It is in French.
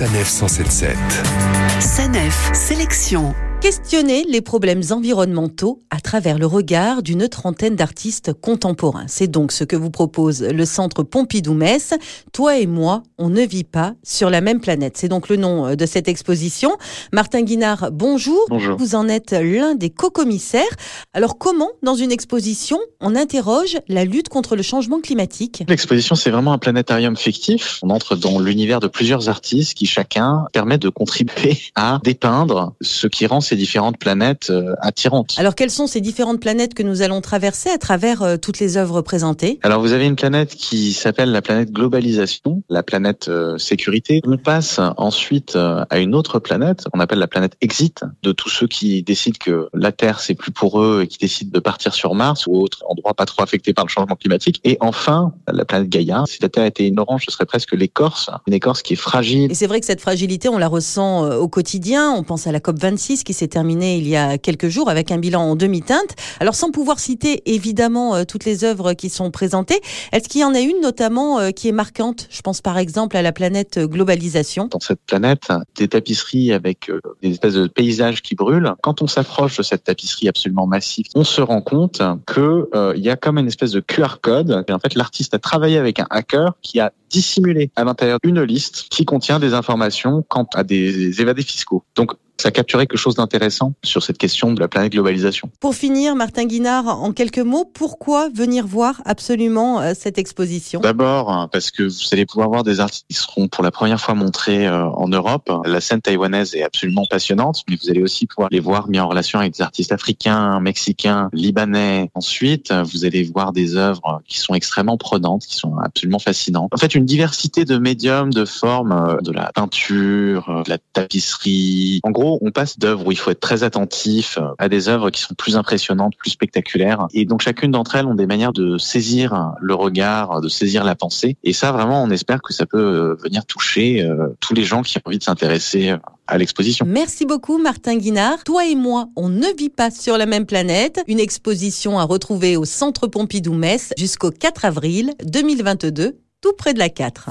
Sanef 177. Sanef Sélection. Questionner les problèmes environnementaux à travers le regard d'une trentaine d'artistes contemporains. C'est donc ce que vous propose le centre Pompidou-Metz. Toi et moi, on ne vit pas sur la même planète. C'est donc le nom euh, de cette exposition. Martin Guinard, bonjour. Bonjour. Vous en êtes l'un des co-commissaires. Alors comment, dans une exposition, on interroge la lutte contre le changement climatique? L'exposition, c'est vraiment un planétarium fictif. On entre dans l'univers de plusieurs artistes qui chacun permet de contribuer à dépeindre ce qui rend ces différentes planètes euh, attirantes. Alors quelles sont ces différentes planètes que nous allons traverser à travers euh, toutes les œuvres présentées? Alors vous avez une planète qui s'appelle la planète globalisation, la planète euh, sécurité. On passe ensuite à une autre planète qu'on appelle la planète exit, de tous ceux qui décident que la Terre c'est plus pour eux et qui décident de partir sur Mars ou autre endroit pas trop affecté par le changement climatique. Et enfin la planète Gaïa. Si la Terre était une orange, ce serait presque l'écorce, une écorce qui est fragile. Et c'est vrai que cette fragilité, on la ressent au quotidien. On pense à la COP26 qui s'est terminée il y a quelques jours avec un bilan en demi-teinte. Alors sans pouvoir citer évidemment euh, toutes les œuvres qui sont présentées, est-ce qu'il y en a une notamment euh, qui est marquante? Je pense par exemple à la planète globalisation. dans cette planète des tapisseries avec euh, des espèces de paysages qui brûlent. Quand on s'approche de cette tapisserie absolument massive, on se rend compte que euh, il y a comme une espèce de QR code. Et en fait, l'artiste a travaillé avec un hacker qui a dissimulé à l'intérieur une liste qui contient des informations quant à des évadés fiscaux. Donc ça a capturé quelque chose d'intéressant sur cette question de la planète globalisation. Pour finir, Martin Guinard, en quelques mots, pourquoi venir voir absolument euh, cette exposition? D'abord, hein, parce que vous allez pouvoir voir des artistes qui seront pour la première fois montrés euh, en Europe. La scène taïwanaise est absolument passionnante, mais vous allez aussi pouvoir les voir mis en relation avec des artistes africains, mexicains, libanais. Ensuite, vous allez voir des œuvres qui sont extrêmement prenantes, qui sont absolument fascinantes. En fait, une diversité de médiums, de formes, euh, de la peinture, de la tapisserie. En gros, on passe d'œuvres où il faut être très attentif euh, à des œuvres qui sont plus impressionnantes, plus spectaculaires. Et donc, chacune d'entre elles ont des manières de saisir le regard, de saisir la pensée. Et ça, vraiment, on espère que ça peut euh, venir toucher euh, tous les gens qui ont envie de s'intéresser à l'exposition. Merci beaucoup Martin Guinard. Toi et moi, on ne vit pas sur la même planète. Une exposition à retrouver au Centre Pompidou-Metz jusqu'au 4 avril 2022, tout près de la 4.